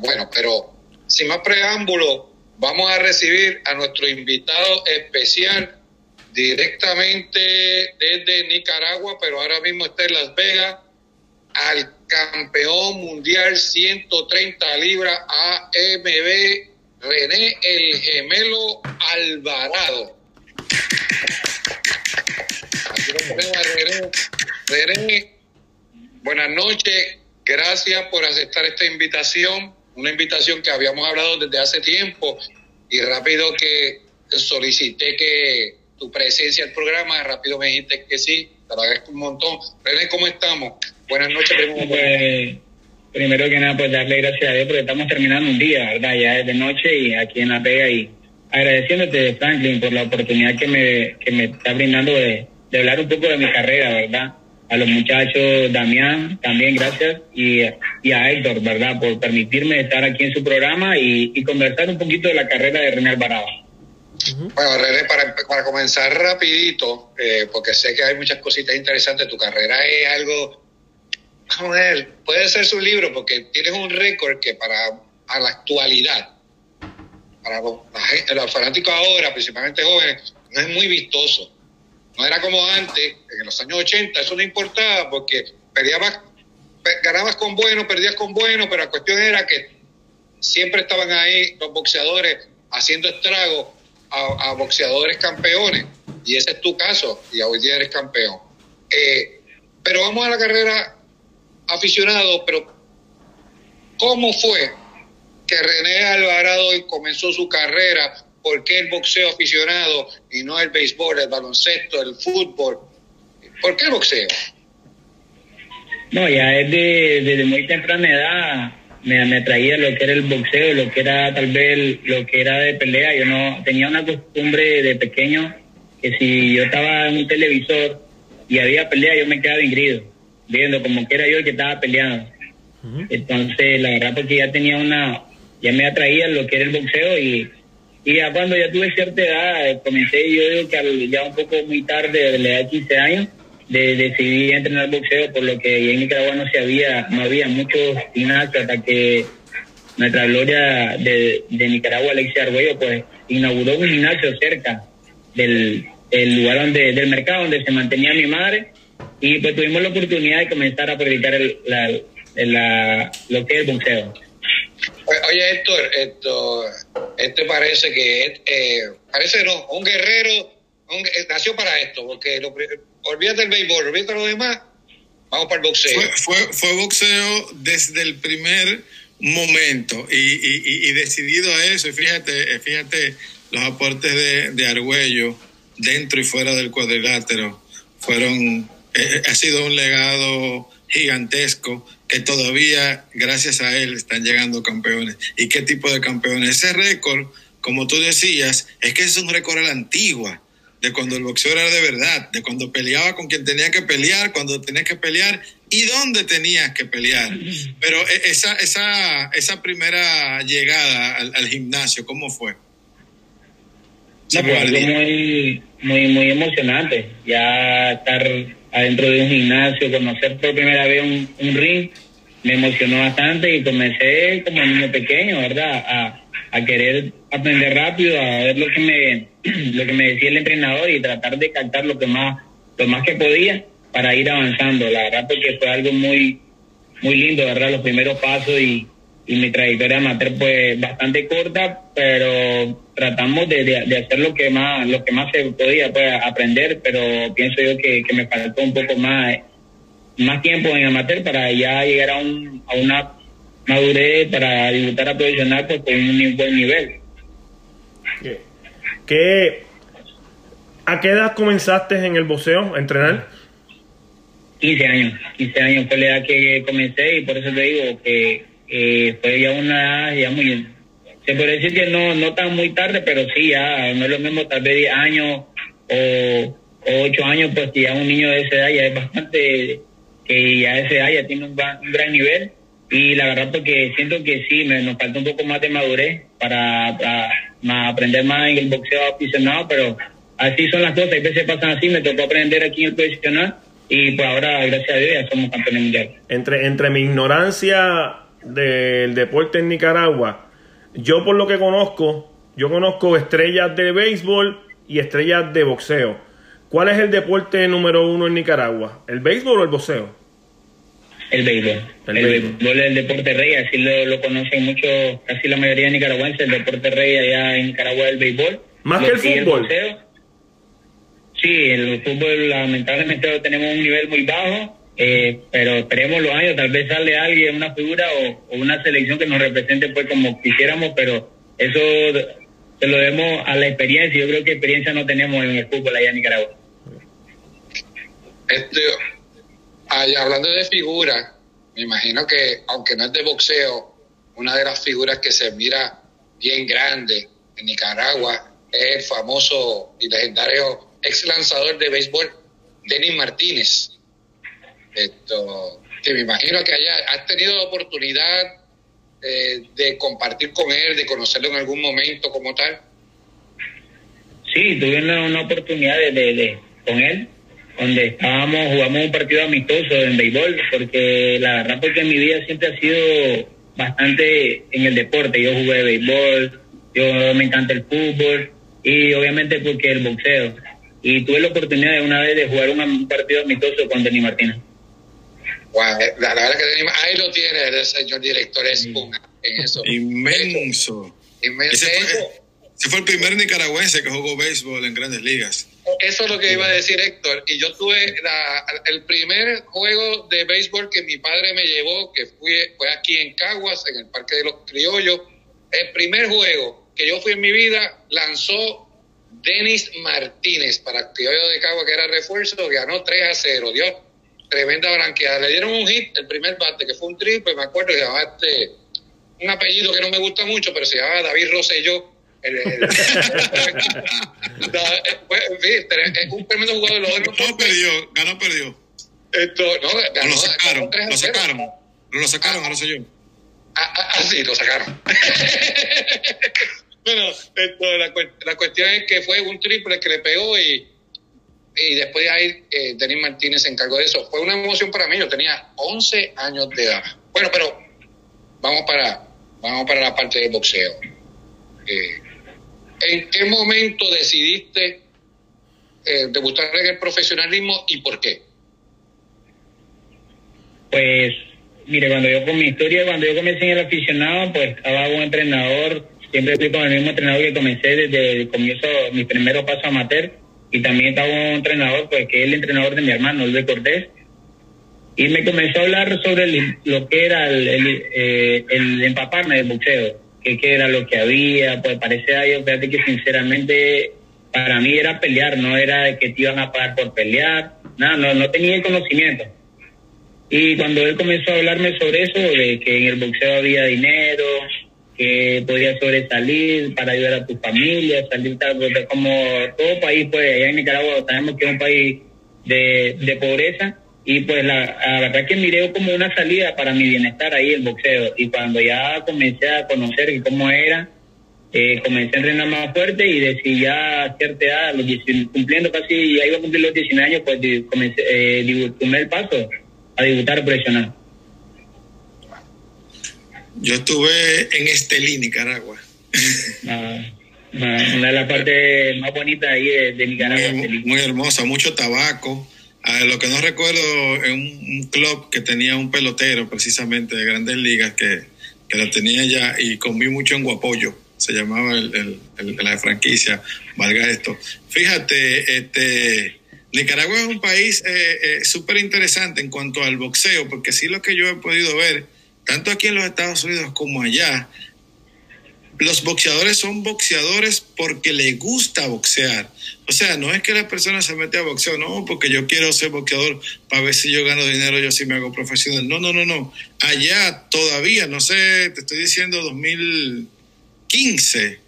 Bueno, pero sin más preámbulo, vamos a recibir a nuestro invitado especial directamente desde Nicaragua, pero ahora mismo está en Las Vegas, al campeón mundial 130 libras AMB, René el Gemelo Alvarado. René, buenas noches, gracias por aceptar esta invitación, una invitación que habíamos hablado desde hace tiempo y rápido que solicité que tu presencia al programa, rápido me dijiste que sí, te agradezco un montón. René, ¿cómo estamos? Buenas noches. Pues, primero que nada, pues darle gracias a Dios porque estamos terminando un día, ¿verdad? Ya es de noche y aquí en La Vega y agradeciéndote, Franklin, por la oportunidad que me, que me está brindando de, de hablar un poco de mi carrera, ¿verdad? A los muchachos, Damián, también gracias, y, y a Héctor, ¿verdad? Por permitirme estar aquí en su programa y, y conversar un poquito de la carrera de René Alvarado. Bueno, René, para, para comenzar rapidito, eh, porque sé que hay muchas cositas interesantes, tu carrera es algo, vamos a ver, puede ser su libro, porque tienes un récord que para a la actualidad, para los, los fanáticos ahora, principalmente jóvenes, no es muy vistoso. No era como antes, en los años 80, eso no importaba, porque ganabas con bueno, perdías con bueno, pero la cuestión era que siempre estaban ahí los boxeadores haciendo estragos a, boxeadores campeones, y ese es tu caso, y hoy día eres campeón. Eh, pero vamos a la carrera aficionado, pero ¿cómo fue que René Alvarado comenzó su carrera? ¿Por qué el boxeo aficionado y no el béisbol, el baloncesto, el fútbol? ¿Por qué el boxeo? No, ya es de, desde muy temprana edad me, me atraía lo que era el boxeo, lo que era tal vez lo que era de pelea. Yo no tenía una costumbre de pequeño que si yo estaba en un televisor y había pelea, yo me quedaba ingrido, viendo como que era yo el que estaba peleando. Entonces, la verdad, porque ya tenía una, ya me atraía lo que era el boxeo y, y ya cuando ya tuve cierta edad, comencé, yo digo que ya un poco muy tarde, de la edad de 15 años, de, decidí entrenar boxeo por lo que en Nicaragua no se había, no había muchos gimnasios hasta que nuestra gloria de, de Nicaragua, Alexia Arguello, pues inauguró un gimnasio cerca del, lugar donde, del mercado donde se mantenía mi madre y pues tuvimos la oportunidad de comenzar a predicar el, la, lo que es el boxeo. Oye, Héctor, esto, este parece que, eh, parece no, un guerrero, eh, nació para esto, porque lo, olvídate del béisbol, olvídate lo demás, vamos para el boxeo. Fue, boxeo desde el primer momento y, decidido a eso. Y fíjate, fíjate los aportes de, de Argüello dentro y fuera del cuadrilátero fueron, eh, eh, ha sido un legado gigantesco que todavía gracias a él están llegando campeones. ¿Y qué tipo de campeones? Ese récord, como tú decías, es que es un récord a la antigua de cuando el boxeo era de verdad, de cuando peleaba con quien tenía que pelear, cuando tenía que pelear y dónde tenías que pelear. Pero e, esa, esa, esa primera llegada al, gimnasio, ¿cómo fue? No, algo muy, muy, muy emocionante. Ya estar adentro de un gimnasio, conocer por primera vez un, un ring, me emocionó bastante y comencé como niño pequeño, ¿verdad? A, a querer aprender rápido, a ver lo que me lo que me decía el entrenador y tratar de captar lo que más lo más que podía para ir avanzando. La verdad porque fue algo muy muy lindo, verdad, los primeros pasos y, y mi trayectoria amateur pues bastante corta, pero tratamos de, de, hacer lo que más lo que más se podía pues aprender, pero pienso yo que, que me faltó un poco más más tiempo en amateur para ya llegar a un a una madurez para debutar a profesional pues, con un buen nivel. ¿Qué, ¿A qué edad comenzaste en el boxeo a entrenar? 15 años. 15 años fue la edad que comencé y por eso te digo que eh, fue ya una edad ya muy... Se puede decir que no, no tan muy tarde, pero sí, ya no es lo mismo tal vez 10 años o, 8 años, pues ya un niño de esa edad ya es bastante, que ya a esa edad ya tiene un gran nivel y la verdad porque siento que sí, me, nos falta un poco más de madurez para, aprender más en el boxeo aficionado, pero así son las cosas, a veces pasan así, me tocó aprender aquí en el profesional y pues ahora, gracias a Dios, ya somos campeones mundiales. Entre, entre mi ignorancia del deporte en Nicaragua, yo por lo que conozco, yo conozco estrellas de béisbol y estrellas de boxeo. ¿Cuál es el deporte número uno en Nicaragua? ¿El béisbol o el boxeo? El béisbol. El, béisbol. es el deporte rey, así lo, conocen mucho, casi la mayoría de nicaragüenses. El deporte rey allá en Nicaragua es el béisbol. ¿Más que el fútbol? sí, el fútbol lamentablemente tenemos un nivel muy bajo, eh, pero esperemos los años, tal vez sale alguien, una figura o, una selección que nos represente pues como quisiéramos, pero eso se lo demos a la experiencia. Yo creo que experiencia no tenemos en el fútbol allá en Nicaragua. Este, hablando de figuras, me imagino que, aunque no es de boxeo, una de las figuras que se mira bien grande en Nicaragua es el famoso y legendario ex lanzador de béisbol, Denis Martínez. Esto, que me imagino que haya, has tenido oportunidad eh, de compartir con él, de conocerlo en algún momento como tal. Sí, tuve una, oportunidad de, de, con él donde estábamos, jugamos un partido amistoso en béisbol, porque la verdad porque mi vida siempre ha sido bastante en el deporte. Yo jugué béisbol, yo me encanta el fútbol y obviamente porque el boxeo. Y tuve la oportunidad de una vez de jugar un partido amistoso con Denis Martínez. Wow, la, verdad que ahí lo tiene el señor director, es en eso. Inmenso. Inmenso. Ese fue el primer nicaragüense que jugó béisbol en grandes ligas. Eso es lo que iba a decir Héctor. Y yo tuve el primer juego de béisbol que mi padre me llevó, que fue, fue aquí en Caguas, en el Parque de los Criollos. El primer juego que yo fui en mi vida lanzó Denis Martínez para Criollo de Caguas, que era refuerzo, ganó 3 a 0. Dios, tremenda blanqueada. Le dieron un hit, el primer bate, que fue un triple, me acuerdo, que llamaba este, un apellido que no me gusta mucho, pero se llamaba David Rosselló el, el, es un tremendo jugador. no perdió, ganó, perdió. Esto, no, ganó, lo sacaron, lo sacaron. Lo sacaron, ah, sé yo. Ah, ah, ah, sí, lo sacaron. bueno, esto, la, la, cuestión es que fue un triple que le pegó y, y después de ahí eh, Denis Martínez se encargó de eso. Fue una emoción para mí, yo tenía 11 años de edad. Bueno, pero vamos para, vamos para la parte del boxeo. Eh, ¿En qué momento decidiste eh, debutar en el profesionalismo y por qué? Pues, mire, cuando yo con mi historia, cuando yo comencé en el aficionado, pues estaba un entrenador, siempre fui con el mismo entrenador que comencé desde el comienzo, mi primer paso amateur, y también estaba un entrenador, pues que es el entrenador de mi hermano, Luis Cortés, y me comenzó a hablar sobre lo que era eh, el empaparme del boxeo qué, era lo que había, pues parece a ellos, fíjate que sinceramente para mí era pelear, no era que te iban a pagar por pelear, nada, no, no tenía el conocimiento. Y cuando él comenzó a hablarme sobre eso, de que en el boxeo había dinero, que podía sobresalir para ayudar a tu familia, salir tal, como todo país, pues allá en Nicaragua sabemos que es un país de, de pobreza, y pues la, verdad que miré como una salida para mi bienestar ahí el boxeo. Y cuando ya comencé a conocer cómo era, eh, comencé a entrenar más fuerte y decidí ya a cierta edad, los cumpliendo casi, ya iba a cumplir los 19 años, pues comencé, eh, el paso a debutar profesional. Yo estuve en Estelí, Nicaragua. Ah, ah, una de las partes más bonitas ahí de, Nicaragua. muy hermosa, mucho tabaco lo que no recuerdo es un, club que tenía un pelotero precisamente de grandes ligas que, que lo tenía ya y comí mucho en Guapollo, se llamaba el, la franquicia, valga esto. Fíjate, este, Nicaragua es un país eh, eh, súper interesante en cuanto al boxeo, porque sí lo que yo he podido ver, tanto aquí en los Estados Unidos como allá, los boxeadores son boxeadores porque les gusta boxear. O sea, no es que la persona se mete a boxeo, no, porque yo quiero ser boxeador para ver si yo gano dinero, yo sí me hago profesional. No, no, no, no. Allá todavía, no sé, te estoy diciendo 2015,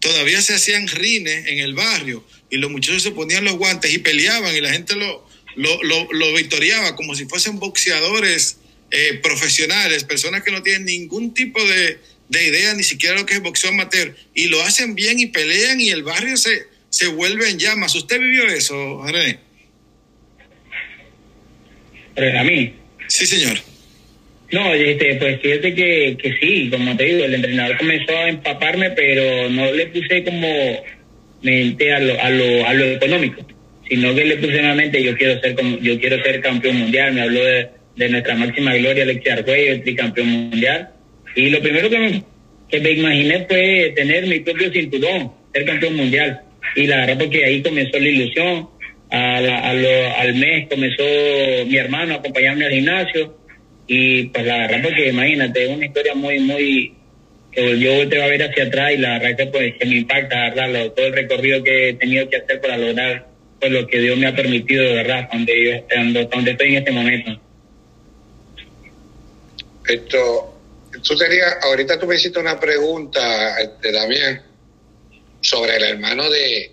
todavía se hacían rines en el barrio y los muchachos se ponían los guantes y peleaban y la gente lo, lo, lo, victoriaba como si fuesen boxeadores eh, profesionales, personas que no tienen ningún tipo de de idea ni siquiera lo que es boxeo amateur y lo hacen bien y pelean y el barrio se, se vuelve en llamas. ¿Usted vivió eso, René? ¿A mí? Sí, señor. No, este, pues fíjate que, que sí, como te digo, el entrenador comenzó a empaparme, pero no le puse como mente a lo, a lo, a lo económico, sino que le puse en la mente yo quiero ser como, yo quiero ser campeón mundial, me habló de, de nuestra máxima gloria, Alexia Argüello, el tricampeón mundial, y lo primero que me, que me imaginé fue tener mi propio cinturón, ser campeón mundial, y la verdad porque ahí comenzó la ilusión, a la- a lo- al mes comenzó mi hermano a acompañarme al gimnasio, y pues la verdad porque imagínate, es una historia muy, muy, que yo volteo a ver hacia atrás y la verdad que pues que me impacta, ¿verdad? Todo el recorrido que he tenido que hacer para lograr pues lo que Dios me ha permitido, de verdad, donde yo donde, donde estoy en este momento. Esto, tú tenías, ahorita tú me hiciste una pregunta, este, Damián, sobre el hermano de.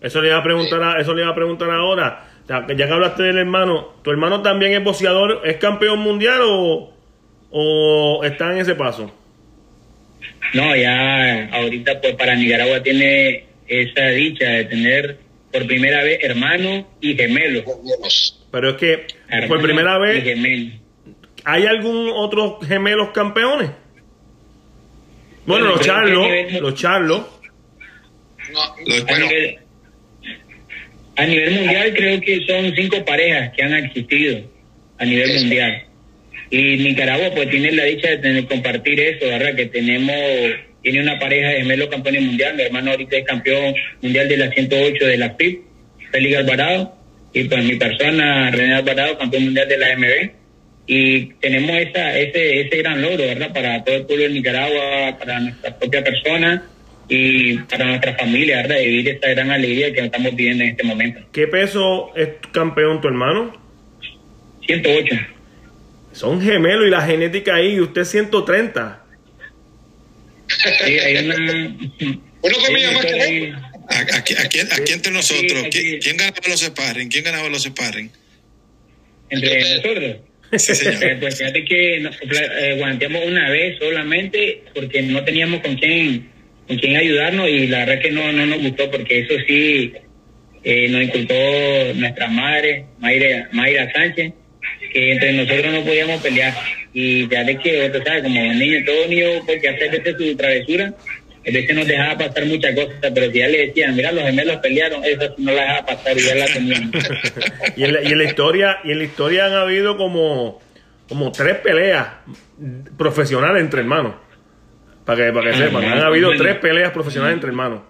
Eso le iba a preguntar, a- eso le iba a preguntar ahora. Ya que ya que hablaste del hermano, ¿tu hermano también es boxeador, es campeón mundial o, o está en ese paso? No, ya ahorita pues para Nicaragua tiene esa dicha de tener por primera vez hermanos y gemelos. Dios, Pero es que por Hermanos primera y vez, gemelos. ¿Hay algún otro gemelos campeones? Bueno, Bueno, los charlos, nivel- los charlos. no, Los- A nivel, a nivel mundial creo que son cinco parejas que han existido a nivel mundial. Y Nicaragua pues tiene la dicha de tener, compartir eso, ¿verdad? Que tenemos, tiene una pareja de gemelos campeones mundial. Mi hermano ahorita es campeón mundial de la 108 de la FIP, Félix Alvarado. Y pues mi persona, René Alvarado, campeón mundial de la MB. Y tenemos esa, ese, ese gran logro, ¿verdad? Para todo el pueblo de Nicaragua, para nuestra propia persona y para nuestra familia, ¿verdad? De vivir esta gran alegría que estamos viviendo en este momento. ¿Qué peso es campeón tu hermano? 108. Son gemelos y la genética ahí, y usted 130. Sí, hay una... Uno comía más que. Aquí, aquí, aquí entre nosotros. ¿quién, quién ganaba los sparring? ¿Quién ganaba los sparring? entre nosotros. Sí, señor. pues fíjate que nos eh, guanteamos una vez solamente porque no teníamos con quién con quién ayudarnos y la verdad que no no nos gustó porque eso sí eh, nos inculcó nuestra madre Mayra, Mayra Sánchez que entre nosotros no podíamos pelear y ya de que sabe como niño todo niño porque hacer desde su travesura a veces nos dejaba pasar muchas cosas pero si ya le decían mira los gemelos pelearon eso no la dejaba pasar y ya la tenían Y en, la, y en la historia, y en la historia han habido como, como tres peleas profesionales entre hermanos. Para que, para que sepan, han habido bueno. tres peleas profesionales entre hermanos.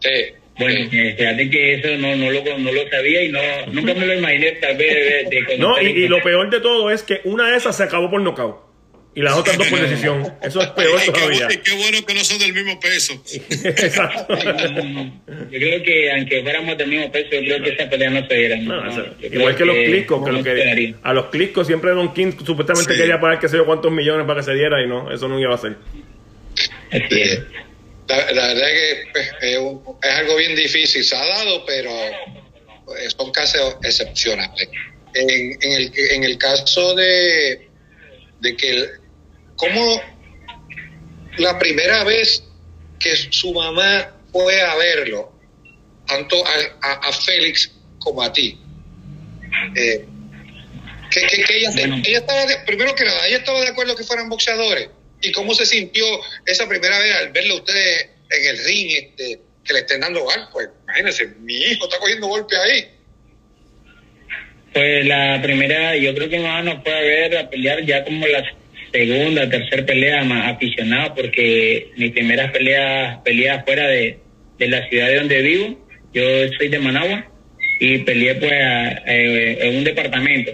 Sí, Bueno, eh, fíjate que eso no, no, lo, no lo sabía y no nunca me lo imaginé tal vez de, de conocer No, y, y lo peor de todo es que una de esas se acabó por nocaut. Y las otras dos por decisión. Eso es peor Y todavía. qué bueno que no son del mismo peso. Exacto. Yo creo que aunque fuéramos del mismo peso, yo creo que esa pelea no se diera. Igual que los clicos, que no que a los clicos siempre Don King supuestamente Sí. quería pagar que sé yo cuántos millones para que se diera y no, eso no iba a ser. La, la verdad es que pues, es, algo bien difícil, se ha dado, pero eh, son casos excepcionales. En, en, el, en el caso de, de que, el- ¿cómo la primera vez que su mamá fue a verlo, tanto a, a- a Félix como a ti? Eh, que, que- que ella, Bueno. ella estaba, de- primero que nada, ella estaba de acuerdo que fueran boxeadores. ¿Y cómo se sintió esa primera vez al verle a ustedes en el ring, este, que le estén dando golpes? Pues imagínense, mi hijo está cogiendo golpes ahí. Pues la primera, yo creo que mi mamá nos a ver a pelear ya como la segunda, tercera pelea más aficionado, porque mis primeras peleas, peleas fuera de, de la ciudad de donde vivo, yo soy de Managua, y peleé pues eh, en un departamento.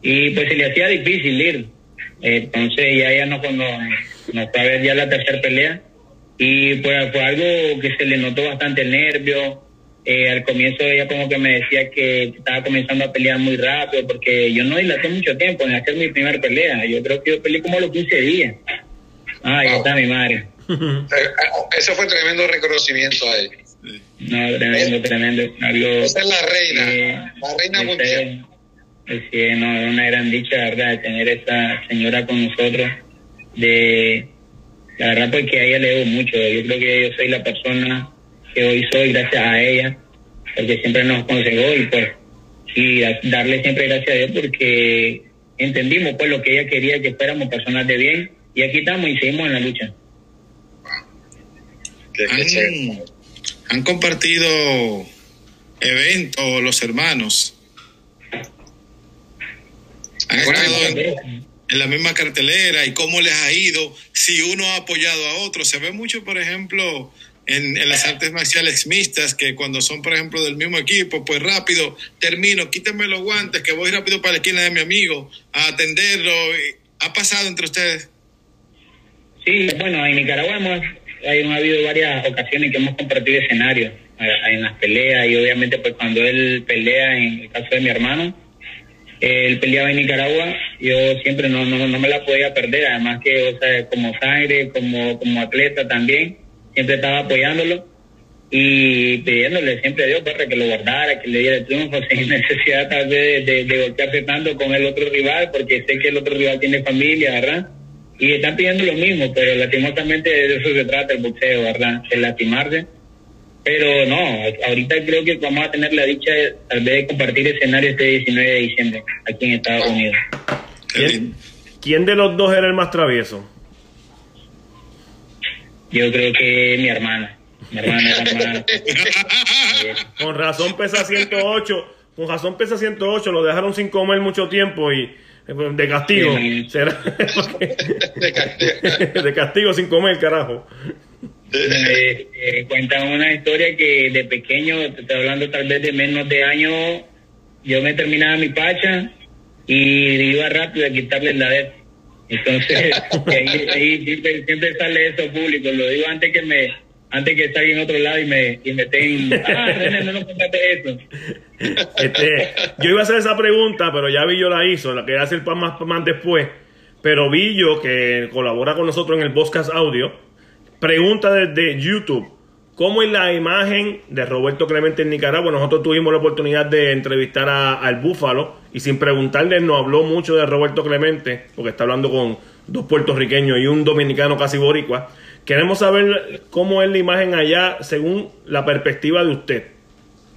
Y pues se le hacía difícil ir. Entonces ya ella nos, cuando nos fue a ver ya la tercera pelea, y pues fue algo que se le notó bastante el nervio. Eh, al comienzo ella como que me decía que estaba comenzando a pelear muy rápido porque yo no dilaté mucho tiempo en hacer mi primera pelea. Yo creo que yo peleé como los 15 días. Ah, ahí Wow. está mi madre. Eh, Eso fue tremendo reconocimiento a ella. No, tremendo, tremendo. Algo, Esa es la reina, eh, la reina mundial. eh, Sí, no, es una gran dicha, ¿verdad? De tener esta señora con nosotros. De, la verdad, pues que a ella le debo mucho. Yo creo que yo soy la persona que hoy soy gracias a ella, porque siempre nos aconsejó y pues, y a- darle siempre gracias a Dios porque entendimos pues lo que ella quería que fuéramos personas de bien y aquí estamos y seguimos en la lucha. Han, han compartido eventos los hermanos. Han estado en, en la misma cartelera y cómo les ha ido, si uno ha apoyado a otro. Se ve mucho, por ejemplo, en, las artes marciales mixtas, que cuando son, por ejemplo, del mismo equipo, pues rápido, termino, quítenme los guantes, que voy rápido para la esquina de mi amigo a atenderlo. ¿Ha pasado entre ustedes? Sí, bueno, en Nicaragua hemos, hay, ha habido varias ocasiones que hemos compartido escenarios en las peleas y obviamente pues cuando él pelea, en el caso de mi hermano, él peleaba en Nicaragua, yo siempre no, no, no me la podía perder, además que, o sea, como sangre, como, como atleta también, siempre estaba apoyándolo y pidiéndole siempre a Dios para pues, que lo guardara, que le diera el triunfo sin necesidad tal vez de, de, golpearse tanto con el otro rival, porque sé que el otro rival tiene familia, ¿verdad? Y están pidiendo lo mismo, pero lastimosamente de eso se trata el boxeo, ¿verdad? El lastimarse. Pero no, ahorita creo que vamos a tener la dicha tal vez de compartir escenario este 19 de diciembre aquí en Estados Unidos. ¿Quién, ¿Quién de los dos era el más travieso? Yo creo que mi hermana. Mi hermana era más... Con razón pesa 108. Con razón pesa 108. Lo dejaron sin comer mucho tiempo y de castigo. Sí, ¿Será? De castigo. de castigo sin comer, carajo. Eh, eh, cuentan una historia que de pequeño, te estoy hablando tal vez de menos de años, yo me terminaba mi pacha y iba rápido a quitarle la vez. Entonces, ahí, siempre, sale eso público. Lo digo antes que me antes que esté en otro lado y me, y me. Ah, René, no nos contaste eso. Este, yo iba a hacer esa pregunta, pero ya vi yo la hizo. La quería hacer más, más después. Pero vi yo que colabora con nosotros en el podcast audio. Pregunta desde YouTube. ¿Cómo es la imagen de Roberto Clemente en Nicaragua? Nosotros tuvimos la oportunidad de entrevistar a, al Búfalo y sin preguntarle nos habló mucho de Roberto Clemente, porque está hablando con dos puertorriqueños y un dominicano casi boricua. Queremos saber cómo es la imagen allá según la perspectiva de usted,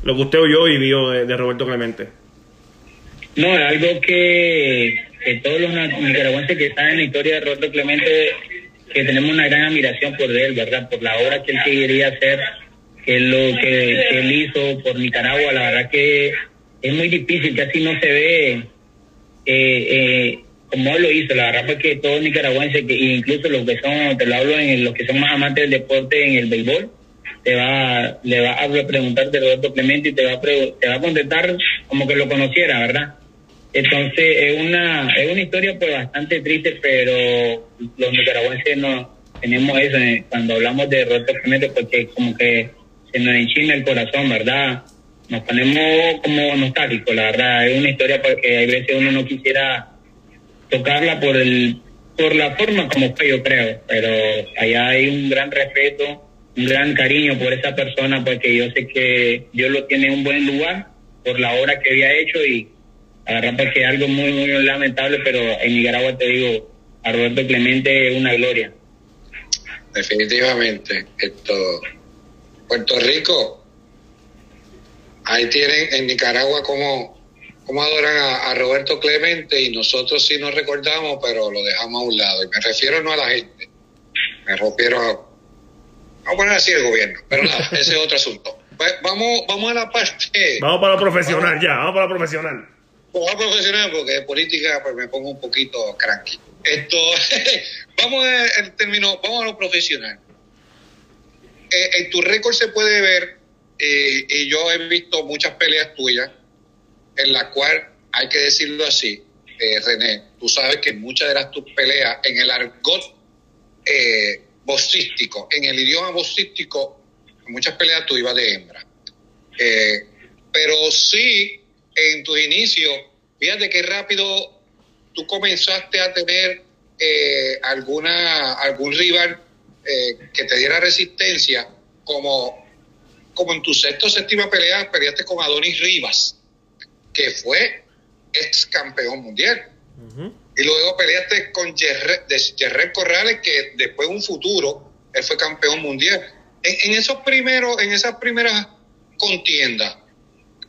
lo que usted oyó y vio de, de Roberto Clemente. No, es algo que, que todos los nicaragüenses que están en la historia de Roberto Clemente que tenemos una gran admiración por él, ¿verdad? Por la obra que él quería hacer, que lo que, él hizo por Nicaragua, la verdad que es muy difícil, casi no se ve eh, eh, como lo hizo, la verdad que todos nicaragüenses, que incluso los que son, te lo hablo en los que son más amantes del deporte en el béisbol, te va, le va a preguntar de Roberto Clemente y te va a, te va a contestar como que lo conociera, ¿verdad? Entonces es una es una historia pues bastante triste, pero los nicaragüenses no tenemos eso eh, cuando hablamos de Roberto Clemente porque como que se nos enchina el corazón, ¿verdad? Nos ponemos como nostálgicos, la verdad. Es una historia porque hay veces uno no quisiera tocarla por el por la forma como fue, yo creo, pero allá hay un gran respeto, un gran cariño por esa persona porque yo sé que Dios lo tiene en un buen lugar por la obra que había hecho y la verdad porque es algo muy, muy lamentable, pero en Nicaragua te digo, a Roberto Clemente es una gloria. Definitivamente. Esto, Puerto Rico, ahí tienen en Nicaragua como, como adoran a, a, Roberto Clemente y nosotros sí nos recordamos, pero lo dejamos a un lado. Y me refiero no a la gente, me refiero a, vamos a poner así el gobierno, pero nada, ese es otro asunto. Pues vamos, vamos a la parte. Vamos para lo profesional vamos, ya, vamos para lo profesional. A profesional porque de política pues me pongo un poquito cranky. Esto, vamos al término, vamos a lo profesional. Eh, en tu récord se puede ver, eh, y yo he visto muchas peleas tuyas, en las cuales, hay que decirlo así, eh, René, tú sabes que muchas de las tus peleas en el argot boxístico, en el idioma boxístico, muchas peleas tú ibas de hembra. pero sí en tus inicios, fíjate qué rápido tú comenzaste a tener eh, alguna algún rival eh, que te diera resistencia, como, como en tu sexto o séptima pelea peleaste con Adonis Rivas, que fue ex campeón mundial. Uh -huh. Y luego peleaste con Jerry Corrales, que después en un futuro él fue campeón mundial. En, en esos primeros, en esas primeras contiendas,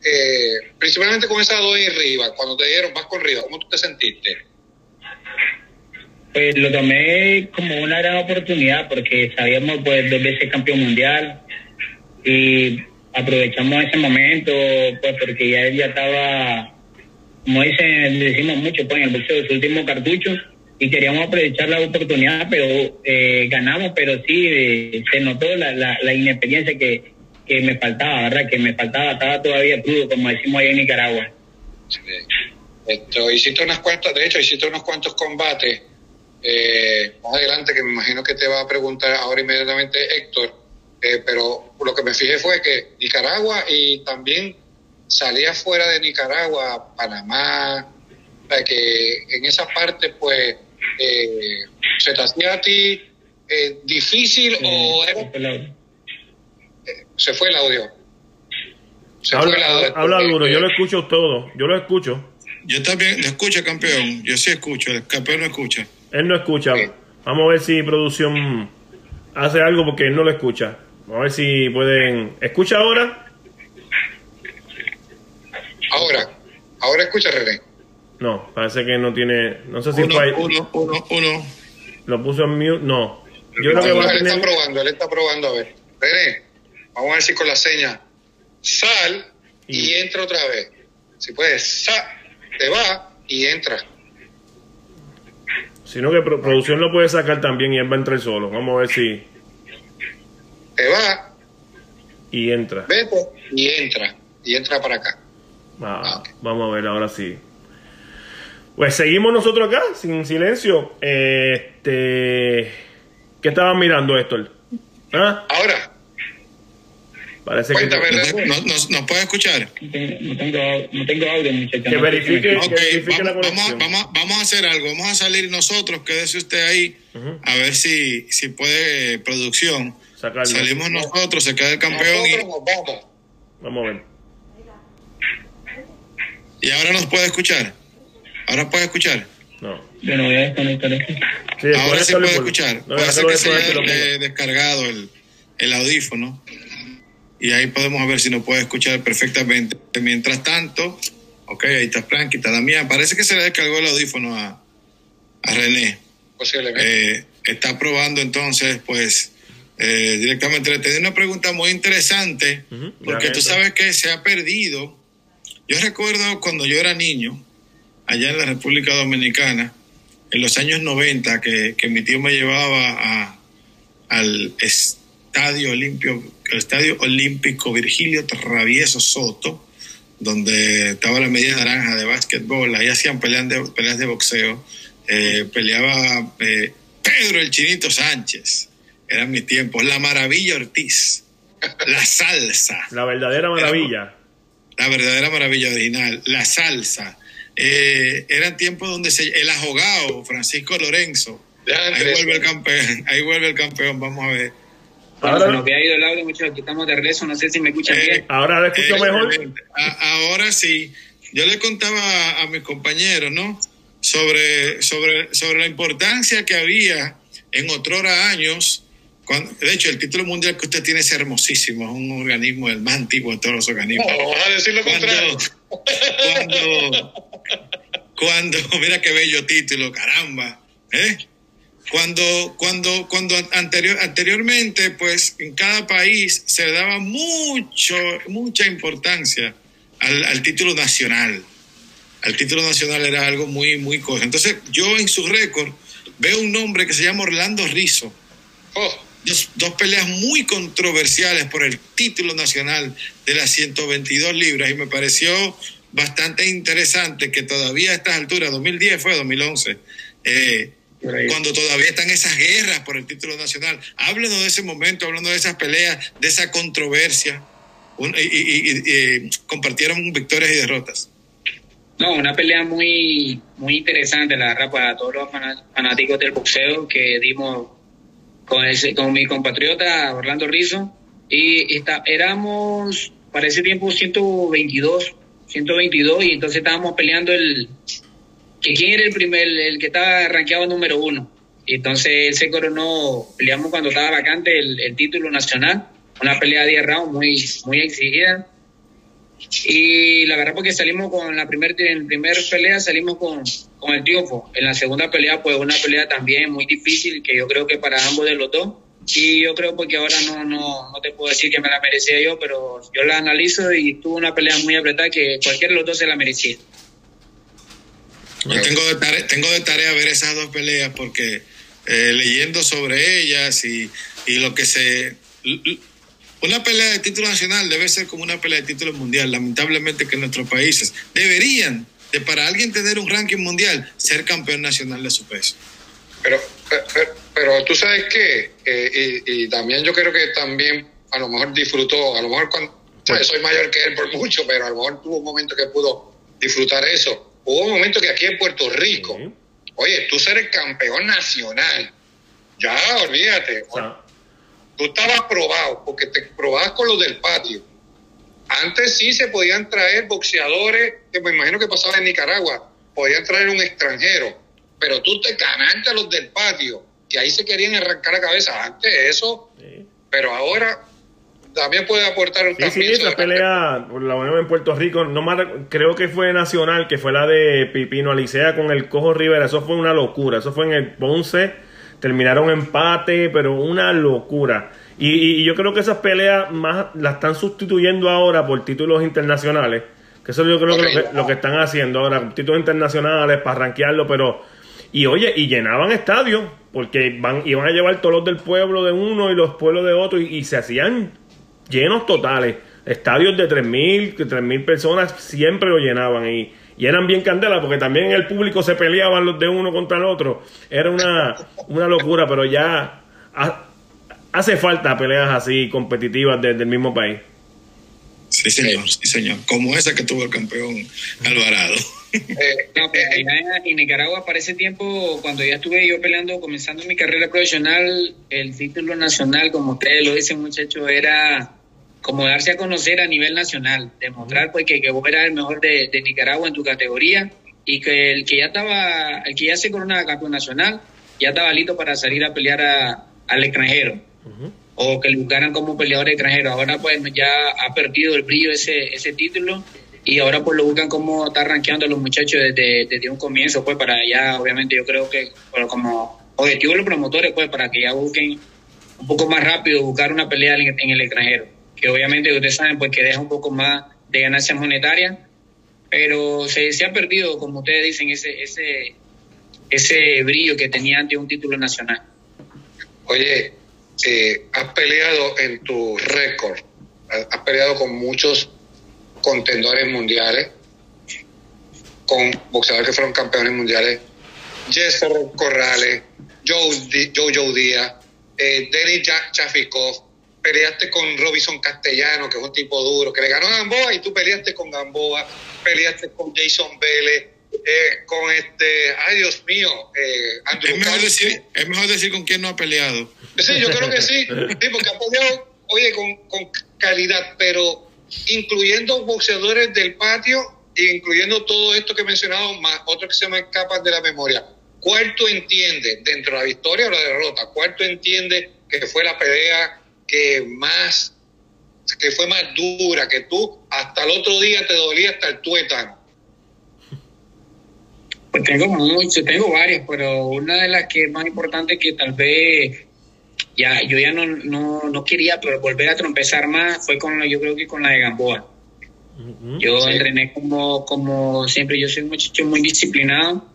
eh, principalmente con esa dos y cuando te dieron vas con Riva, ¿cómo tú te sentiste? Pues lo tomé como una gran oportunidad porque sabíamos pues dos veces campeón mundial y aprovechamos ese momento pues porque ya él ya estaba, como dicen, decimos mucho pues en el boxeo, su último cartucho y queríamos aprovechar la oportunidad, pero eh, ganamos, pero sí eh, se notó la, la, la inexperiencia que, que me faltaba, ¿verdad? Que me faltaba, estaba todavía crudo, como decimos ahí en Nicaragua. Sí. Esto, hiciste unas cuantas, de hecho, hiciste unos cuantos combates eh, más adelante, que me imagino que te va a preguntar ahora inmediatamente Héctor, eh, pero lo que me fijé fue que Nicaragua y también salía fuera de Nicaragua, Panamá, sea, que en esa parte, pues, eh, se te hacía a ti eh, difícil o era- se fue el audio. Se fue el Habla, audio. habla duro, yo lo escucho todo, yo lo escucho. Yo también lo escucho, campeón. Yo sí escucho, el campeón no escucha. Él no escucha. Sí. Vamos a ver si producción hace algo porque él no lo escucha. Vamos a ver si pueden. ¿Escucha ahora? Ahora, ahora escucha, René. No, parece que no tiene. No sé si Uno, fue- uno, uno, uno. lo puso en mute. No. Yo creo que va a él está tener. probando, él está probando a ver. René, vamos a ver si con la seña sal y Y- entra otra vez. Si puedes, sal, te va y entra. Sino que pro- producción lo puede sacar también y él va a entrar solo. Vamos a ver si. Te va, Y entra. vete y entra. Y entra para acá. Ah, vamos a ver ahora sí. Pues seguimos nosotros acá, sin silencio. Este. ¿Qué estaban mirando, Héctor? ¿Ah? Ahora, Parece que. Cuéntame, ¿Nos, René. nos- nos- nos puede escuchar? No tengo, no tengo, au- no tengo audio, muchachos. Que no verifique. Ok, verifique la vamos, vamos, conexión. vamos, vamos a hacer algo. Vamos a salir nosotros, quédese usted ahí, Ujú. a ver si, si puede producción. Sacarlo. Salimos nosotros, se queda el campeón nosotros nos vamos. Vamos a ver. y, y ahora nos puede escuchar. Ahora puede escuchar. No. Yo no voy a desconectar esto. Sí, Ahora sí puede escuchar. No, Puede ser déjalo que se y haya eh, descargado el, el audífono. Y ahí podemos ver si nos puede escuchar perfectamente. Mientras tanto, ok, ahí está Frankie, está Damián. Parece que se le descargó el audífono a, a René. Posiblemente. Eh, está probando entonces, pues, eh, directamente. Le tenía una pregunta muy interesante, porque tú sabes que se ha perdido. Yo recuerdo cuando yo era niño, allá en la República Dominicana, en los años 90, que, que mi tío me llevaba a, al estadio, Olimpio, el estadio Olímpico Virgilio Travieso Soto, donde estaba la media naranja de básquetbol, ahí hacían peleas de, peleas de boxeo, eh, peleaba eh, Pedro el Chinito Sánchez, eran mis tiempos, la Maravilla Ortiz, la salsa, La verdadera maravilla. la verdadera maravilla original, la salsa. Eh, eran tiempos donde se, el ahogado, Francisco Lorenzo, ahí vuelve el campeón, ahí vuelve el campeón, vamos a ver. Ahora- se nos había ido el audio, muchachos. Aquí estamos de regreso. No sé si me escuchan Eh, bien. Ahora lo escucho mejor. Excelente. A- ahora sí, yo le contaba a, a mis compañeros, ¿no? Sobre, sobre, sobre la importancia que había en otrora años. Cuando, de hecho, el título mundial que usted tiene es hermosísimo, es un organismo el más antiguo de todos los organismos. No, a decir lo contrario. cuando, cuando, cuando, mira qué bello título, caramba, ¿eh? Cuando, cuando, cuando anterior, anteriormente, pues en cada país se le daba mucho, mucha importancia al, al título nacional. Al título nacional era algo muy, muy cosa. Entonces, yo en su récord veo un nombre que se llama Orlando Rizo Oh, dos, dos peleas muy controversiales por el título nacional de las 122 libras y me pareció bastante interesante que todavía a estas alturas, 2010 fue 2011, eh. Cuando todavía están esas guerras por el título nacional, háblenos de ese momento, háblenos de esas peleas, de esa controversia, Un- y, y- y- y compartieron victorias y derrotas. No, una pelea muy muy interesante, la verdad, para todos los fanáticos del boxeo que dimos con ese, con mi compatriota Orlando Rizzo. Y está, éramos, para ese tiempo, 122, 122, y entonces estábamos peleando el, que quién era el primer, el que estaba rankeado número uno. Entonces él se coronó, peleamos cuando estaba vacante el, el título nacional, una pelea de 10 rounds muy, muy exigida. Y la verdad porque salimos con la primer, en primer pelea salimos con, con el triunfo. En la segunda pelea pues una pelea también muy difícil que yo creo que para ambos de los dos. Y yo creo porque ahora no, no, no te puedo decir que me la merecía yo, pero yo la analizo y tuvo una pelea muy apretada que cualquiera de los dos se la merecía. Yo tengo de tarea, tengo de tarea ver esas dos peleas porque eh, leyendo sobre ellas y, y lo que se una pelea de título nacional debe ser como una pelea de título mundial. Lamentablemente que en nuestros países deberían, de para alguien tener un ranking mundial, ser campeón nacional de su peso. Pero, pero, pero tú sabes que, eh, y, y, también yo creo que también a lo mejor disfrutó, a lo mejor cuando, soy mayor que él por mucho, pero a lo mejor tuvo un momento que pudo disfrutar eso. Hubo un momento que aquí en Puerto Rico, oye, tú eres campeón nacional, ya olvídate. Tú estabas probado, porque te probabas con los del patio. Antes sí se podían traer boxeadores, que me imagino que pasaba en Nicaragua, podían traer un extranjero, pero tú te ganaste a los del patio, que ahí se querían arrancar la cabeza. Antes eso, sí. pero ahora también puede aportar un Sí, sí, esa pelea la vemos en Puerto Rico, no más, creo que fue nacional, que fue la de Pipino Alicea con el Cojo Rivera, eso fue una locura, eso fue en el Ponce, terminaron empate, pero una locura. Y, y, yo creo que esas peleas más las están sustituyendo ahora por títulos internacionales, que eso yo creo okay. que lo, que lo que están haciendo ahora, títulos internacionales para rankearlo, pero y oye, y llenaban estadios, porque van, iban a llevar todos los del pueblo de uno y los pueblos de otro, y, y se hacían llenos totales. Estadios de 3.000, 3.000 personas siempre lo llenaban y, y, eran bien candela porque también el público se peleaban los de uno contra el otro. Era una, una locura, pero ya ha, hace falta peleas así competitivas desde el mismo país. Sí, señor, sí, señor. Como esa que tuvo el campeón Alvarado. Eh, no, pero allá en Nicaragua para ese tiempo, cuando ya estuve yo peleando, comenzando mi carrera profesional, el título nacional, como ustedes lo dicen muchachos, era como darse a conocer a nivel nacional, demostrar pues que, que vos eras el mejor de, de, Nicaragua en tu categoría y que el que ya estaba, el que ya se corona campeón nacional, ya estaba listo para salir a pelear a, al extranjero. Uh -huh. O que lo buscaran como peleador extranjero. Ahora pues ya ha perdido el brillo ese, ese título y ahora pues lo buscan como está rankeando a los muchachos desde, desde un comienzo, pues para ya, obviamente yo creo que como objetivo de los promotores, pues para que ya busquen un poco más rápido buscar una pelea en, en el extranjero, que obviamente ustedes saben pues que deja un poco más de ganancias monetarias, pero se, se ha perdido, como ustedes dicen, ese, ese, ese brillo que tenía ante un título nacional. Oye, eh, has peleado en tu récord, has peleado con muchos contendores mundiales, con boxeadores que fueron campeones mundiales, Jesser Corrales, Joe, Joe, Díaz, eh, Chafikov, peleaste con Robinson Castellano, que es un tipo duro, que le ganó a Gamboa y tú peleaste con Gamboa, peleaste con Jason Vélez, eh, con este, ay Dios mío, eh, Andrew es mejor, decir, es mejor decir con quién no ha peleado. Sí, yo creo que sí, sí porque ha peleado, oye, con, con calidad, pero incluyendo boxeadores del patio incluyendo todo esto que he mencionado, más otros que se me escapan de la memoria. ¿Cuál tú entiendes, dentro de la victoria o la derrota, cuál tú entiendes que fue la pelea que más, que fue más dura, que tú hasta el otro día te dolía hasta el tuétano? Pues tengo mucho, tengo varias, pero una de las que es más importante que tal vez ya yo ya no, no, no quería volver a trompezar más fue con yo creo que con la de Gamboa uh -huh, yo sí. entrené como como siempre yo soy un muchacho muy disciplinado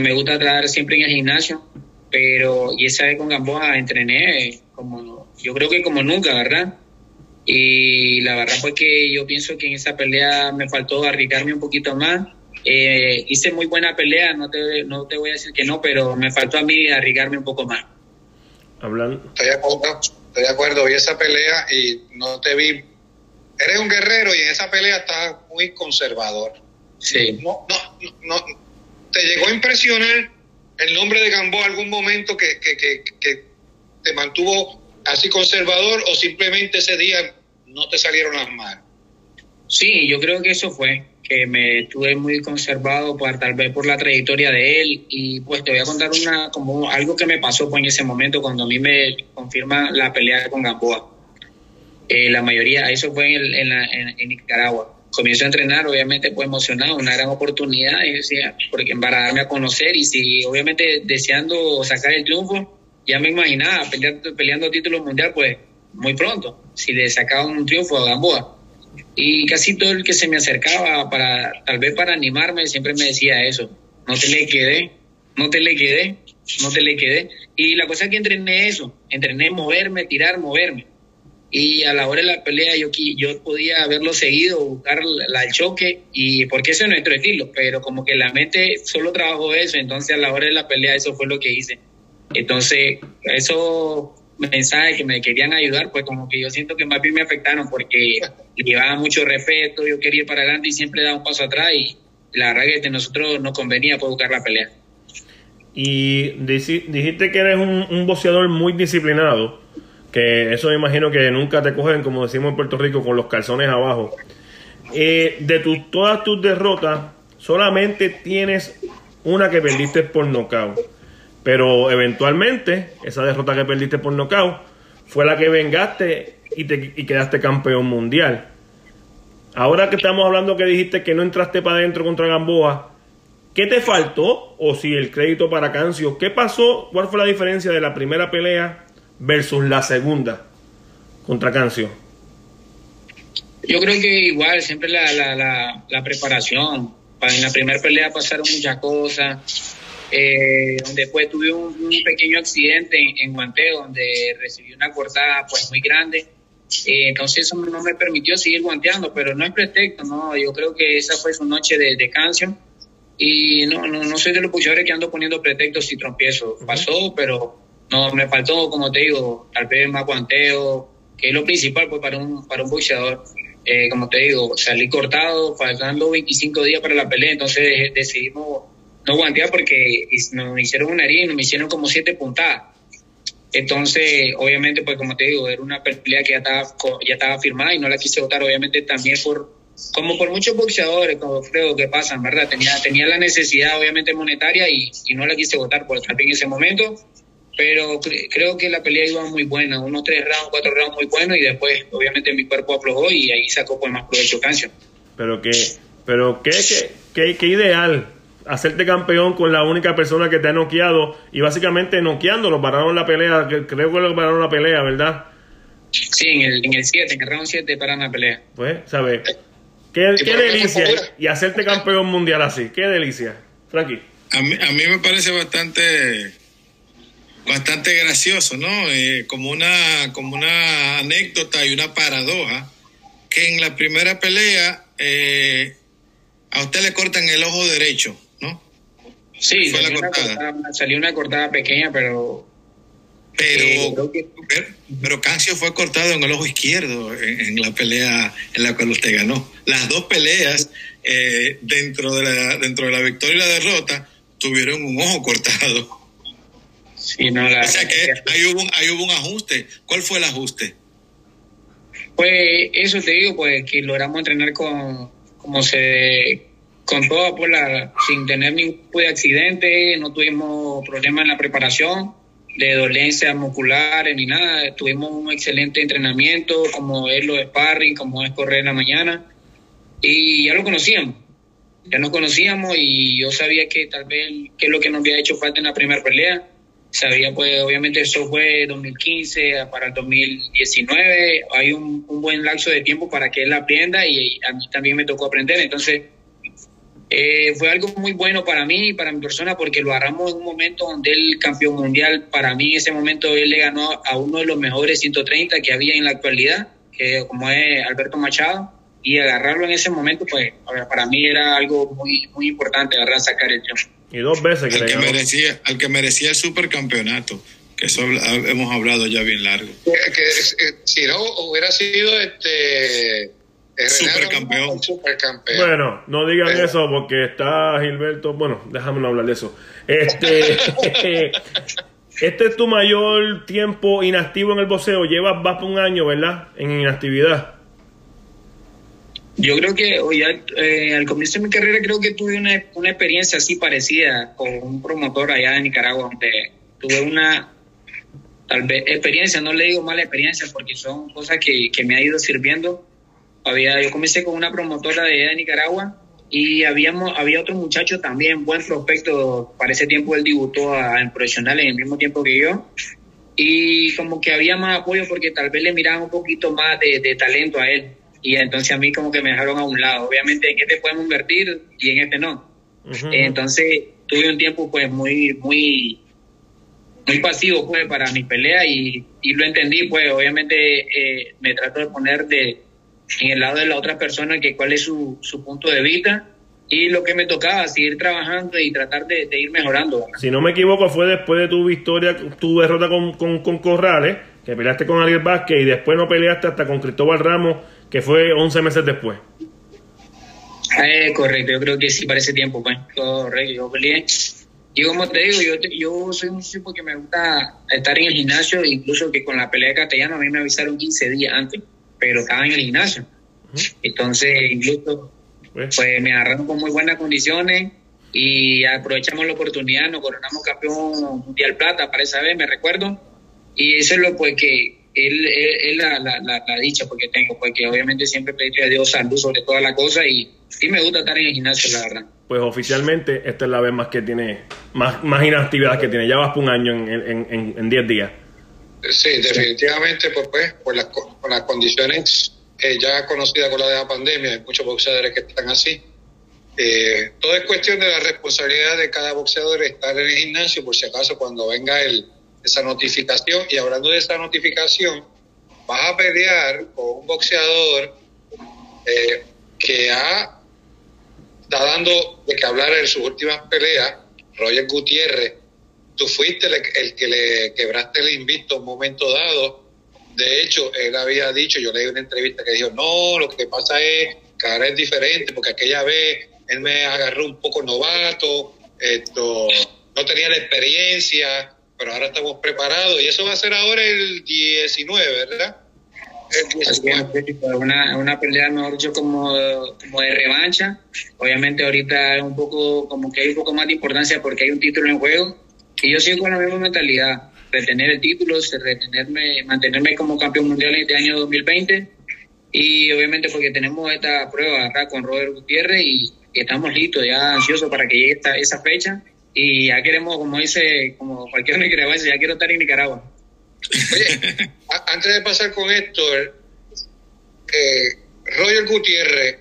me gusta trabajar siempre en el gimnasio pero y esa vez con Gamboa entrené como yo creo que como nunca verdad y la verdad fue que yo pienso que en esa pelea me faltó arriesgarme un poquito más eh, hice muy buena pelea no te, no te voy a decir que no pero me faltó a mí arriesgarme un poco más Hablando. Estoy de acuerdo, estoy de acuerdo, vi esa pelea y no te vi. Eres un guerrero y en esa pelea estás muy conservador. Sí. No, no, no, ¿Te llegó a impresionar el nombre de Gamboa algún momento que, que, que, que te mantuvo así conservador o simplemente ese día no te salieron las manos? Sí, yo creo que eso fue que me estuve muy conservado por, tal vez por la trayectoria de él. Y pues te voy a contar una como algo que me pasó pues, en ese momento cuando a mí me confirma la pelea con Gamboa. Eh, la mayoría eso fue en, el, en, Nicaragua. Comienzo a entrenar, obviamente pues emocionado, una gran oportunidad, y decía, porque para darme a conocer y si obviamente deseando sacar el triunfo, ya me imaginaba peleando, peleando título mundial pues muy pronto, si le sacaba un triunfo a Gamboa. Y casi todo el que se me acercaba para, tal vez para animarme, siempre me decía eso, no te le quedé, no te le quedé, no te le quedé. Y la cosa es que entrené eso, entrené moverme, tirar, moverme y a la hora de la pelea yo, yo podía haberlo seguido, buscar el choque, y porque ese es nuestro estilo, pero como que la mente solo trabajó eso, entonces a la hora de la pelea eso fue lo que hice. Entonces, esos mensajes que me querían ayudar, pues como que yo siento que más bien me afectaron porque llevaba mucho respeto, yo quería ir para adelante y siempre daba un paso atrás y la verdad a nosotros nos convenía por buscar la pelea. Y dijiste que eres un, un boxeador muy disciplinado que eso me imagino que nunca te cogen, como decimos en Puerto Rico, con los calzones abajo. Eh, de tus todas tus derrotas, solamente tienes una que perdiste por nocaut. Pero eventualmente, esa derrota que perdiste por nocaut fue la que vengaste y, te, y quedaste campeón mundial. Ahora que estamos hablando que dijiste que no entraste para adentro contra Gamboa, ¿qué te faltó? O si el crédito para Cancio, ¿qué pasó? ¿Cuál fue la diferencia de la primera pelea versus la segunda contra Cancio? Yo creo que igual, siempre la, la, la, la preparación. En la primera pelea pasaron muchas cosas. Eh, después tuve un, pequeño accidente en, Guanteo, donde recibí una cortada pues muy grande. Eh, entonces eso no me permitió seguir guanteando, pero no es pretexto, ¿no? Yo creo que esa fue su noche de, de cancio. Y no, no, no soy de los puchadores que ando poniendo pretextos si trompiezo. Pasó, pero no, me faltó, como te digo, tal vez más guanteo, que es lo principal pues, para, un, para un boxeador. Eh, como te digo, salí cortado, faltando 25 días para la pelea, entonces decidimos no guantear porque nos hicieron una herida y nos hicieron como siete puntadas. Entonces, obviamente, pues como te digo, era una pelea que ya estaba, ya estaba firmada y no la quise votar, obviamente también por, como por muchos boxeadores, como creo que pasan, ¿verdad? Tenía, tenía la necesidad, obviamente, monetaria y, y no la quise votar por estar en ese momento pero creo que la pelea iba muy buena, unos tres rounds, cuatro rounds muy buenos y después obviamente mi cuerpo aflojó y ahí sacó pues más provecho Cancio. Pero que, pero qué, qué, qué, ideal hacerte campeón con la única persona que te ha noqueado y básicamente noqueándolo, pararon la pelea, creo que lo pararon la pelea, ¿verdad? Sí, en el 7, en el, siete, en el round 7 pararon la pelea. Pues, ¿sabes? Qué, qué delicia y hacerte campeón mundial así, qué delicia. Frankie. A mí, a mí me parece bastante bastante gracioso, ¿no? Eh, como, una, como una anécdota y una paradoja, que en la primera pelea eh, a usted le cortan el ojo derecho, ¿no? Sí, fue salió, la cortada. Una salió una cortada pequeña, pero... Pero, pero Cancio fue cortado en el ojo izquierdo en, la pelea en la cual usted ganó. Las dos peleas eh, dentro, de la, dentro de la victoria y la derrota tuvieron un ojo cortado. Sí, no, la, o sea que ahí hubo, un, ahí hubo un ajuste. ¿Cuál fue el ajuste? Pues eso te digo, pues que logramos entrenar con, como se, con todo, pues la, sin tener ningún tipo de accidente, no tuvimos problemas en la preparación de dolencias musculares ni nada, tuvimos un excelente entrenamiento, como es lo de sparring, como es correr en la mañana, y ya lo conocíamos, ya nos conocíamos y yo sabía que tal vez que es lo que nos había hecho falta en la primera pelea, sabía pues obviamente eso fue 2015 para el 2019 hay un, buen lapso de tiempo para que él aprenda y a mí también me tocó aprender. Entonces eh, fue algo muy bueno para mí y para mi persona porque lo agarramos en un momento donde el campeón mundial para mí en ese momento él le ganó a uno de los mejores 130 que había en la actualidad que como es Alberto Machado y agarrarlo en ese momento pues para mí era algo muy muy importante agarrar sacar el triunfo. Y dos veces que, al que merecía Al que merecía el supercampeonato, que eso hemos hablado ya bien largo. Que, si no hubiera sido este... Supercampeón. supercampeón. Bueno, no digan eso porque está Gilberto. Bueno, déjame no hablar de eso. Este, este es tu mayor tiempo inactivo en el boxeo. Llevas más de un año, ¿verdad? En inactividad. Yo creo que hoy eh, al comienzo de mi carrera creo que tuve una, una, experiencia así parecida con un promotor allá en Nicaragua, donde tuve una tal vez experiencia, no le digo mala experiencia porque son cosas que, que me ha ido sirviendo. Había, yo comencé con una promotora de, Nicaragua y habíamos, había otro muchacho también, buen prospecto, para ese tiempo él debutó en profesional en el mismo tiempo que yo y como que había más apoyo porque tal vez le miraban un poquito más de, talento a él y entonces a mí como que me dejaron a un lado. Obviamente en este podemos invertir y en este no. Entonces tuve un tiempo pues muy, muy, muy pasivo pues para mi pelea y, y lo entendí pues obviamente eh, me trato de poner de, en el lado de la otra persona que cuál es su, su punto de vista y lo que me tocaba, seguir trabajando y tratar de, ir mejorando. Si no me equivoco, fue después de tu victoria, tu derrota con, con, Corrales, que peleaste con Ariel Vázquez y después no peleaste hasta con Cristóbal Ramos, que fue 11 meses después. Eh, correcto, yo creo que sí, para ese tiempo, pues, correcto, yo peleé. Y como te digo, yo, yo soy un tipo que me gusta estar en el gimnasio, incluso que con la pelea de Castellano a mí me avisaron 15 días antes, pero estaba en el gimnasio. Entonces, incluso pues. pues, me agarraron con muy buenas condiciones y aprovechamos la oportunidad, nos coronamos campeón mundial plata para esa vez, me recuerdo. Y eso es lo pues que él, él, la, la, la, dicha porque tengo, porque obviamente siempre pedí a Dios salud sobre todas las cosas y sí me gusta estar en el gimnasio, la verdad. Pues oficialmente esta es la vez más que tiene, más, más inactividad que tiene, ya vas por un año en 10 en, días. Sí, definitivamente, pues, pues por, las, por las condiciones eh, ya conocida con la de la pandemia, hay muchos boxeadores que están así. Eh, todo es cuestión de la responsabilidad de cada boxeador estar en el gimnasio, por si acaso cuando venga el, esa notificación. Y hablando de esa notificación, vas a pelear con un boxeador eh, que ha está dando de que hablar en sus últimas peleas, Roger Gutiérrez. Tú fuiste el, el que le quebraste el invicto en un momento dado de hecho, él había dicho, yo leí una entrevista que dijo, no, lo que pasa es que ahora es diferente, porque aquella vez él me agarró un poco novato, esto, no tenía la experiencia, pero ahora estamos preparados y eso va a ser ahora el 19, ¿verdad? Una, una pelea, mejor dicho, como, como de revancha. Obviamente ahorita es un poco, como que hay un poco más de importancia porque hay un título en juego. Y yo sigo con la misma mentalidad retener el título, retenerme, mantenerme como campeón mundial en este año 2020 y obviamente porque tenemos esta prueba acá con Robert Gutiérrez y, estamos listos, ya ansiosos para que llegue esta, esa fecha. Y ya queremos, como dice, como cualquier nicaragüense, ya quiero estar en Nicaragua. Oye, antes de pasar con esto, eh, Roger Gutiérrez,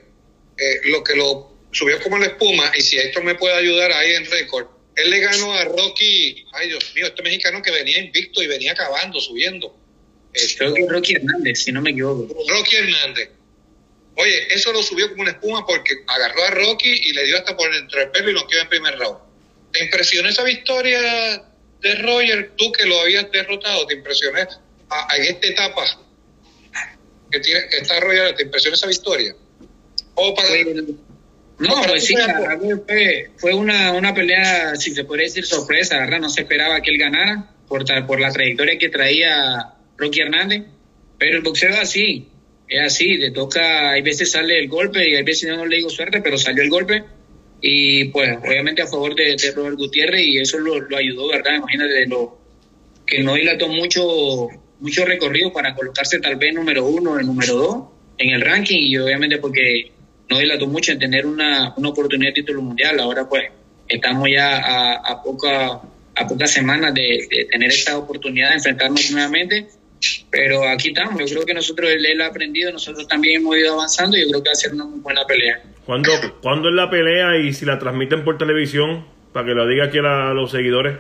eh, lo que lo subió como la espuma, y si esto me puede ayudar ahí en récord, él le ganó a Rocky, ay Dios mío, este mexicano que venía invicto y venía acabando, subiendo. Creo que Rocky Hernández, si no me equivoco. Rocky Hernández. Oye, eso lo subió como una espuma porque agarró a Rocky y le dio hasta por entre el pelo y lo quedó en primer round. ¿Te impresionó esa victoria de Roger, tú que lo habías derrotado? ¿Te impresionó en esta etapa que, tiene, que está Roger? ¿Te impresionó esa victoria? O para, no, pues sí, fue, fue una, una pelea, si se puede decir, sorpresa, ¿verdad? No se esperaba que él ganara por, por la trayectoria que traía Rocky Hernández. Pero el boxeo es así, es así, le toca, hay veces sale el golpe y hay veces no le digo suerte, pero salió el golpe. Y pues obviamente a favor de, Robert Gutiérrez y eso lo, lo, ayudó, ¿verdad? Imagínate lo, que no dilató mucho, mucho recorrido para colocarse tal vez número uno, el número dos en el ranking y obviamente porque no dilató mucho en tener una, una oportunidad de título mundial. Ahora pues estamos ya a, a, poca, a pocas semanas de, tener esta oportunidad de enfrentarnos nuevamente. Pero aquí estamos, yo creo que nosotros, él, ha aprendido, nosotros también hemos ido avanzando y yo creo que va a ser una muy buena pelea. ¿Cuándo, ¿Cuándo es la pelea y si la transmiten por televisión? Para que lo diga aquí a, los seguidores.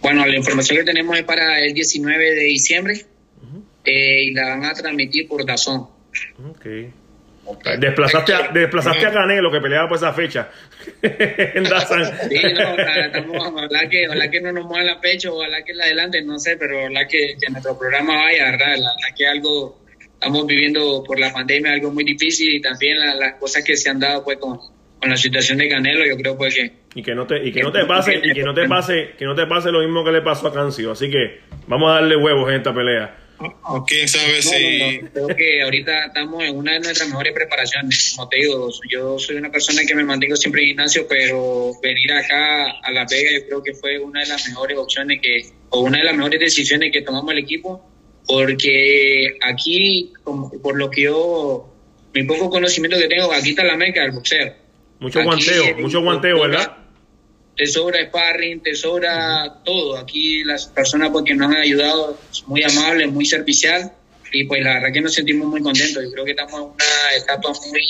Bueno, la información que tenemos es para el 19 de diciembre eh, y la van a transmitir por Dazón. Okay. Desplazaste, a, desplazaste a Canelo que peleaba por esa fecha en. Sí, no, ojalá que, ojalá que no nos mueva la pecho, ojalá que la adelante, no sé, pero ojalá que, que nuestro programa vaya, ¿verdad? Ojalá que algo, estamos viviendo por la pandemia algo muy difícil y también las cosas que se han dado pues con, con la situación de Canelo, yo creo pues que y que no te y que, no te pase y que no te pase que no te pase lo mismo que le pasó a Cancio, así que vamos a darle huevos en esta pelea. O quién sabe si. creo que ahorita estamos en una de nuestras mejores preparaciones. Como te digo, yo soy una persona que me mantengo siempre en gimnasio, pero venir acá a La Vega yo creo que fue una de las mejores opciones que, o una de las mejores decisiones que tomamos el equipo, porque aquí, por lo que yo, mi poco conocimiento que tengo, aquí está la meca del boxeo. Mucho guanteo, mucho guanteo, ¿verdad? Te sobra sparring, te sobra todo. Aquí las personas porque nos han ayudado, muy amables, muy servicial y pues la verdad que nos sentimos muy contentos. Yo creo que estamos en una etapa muy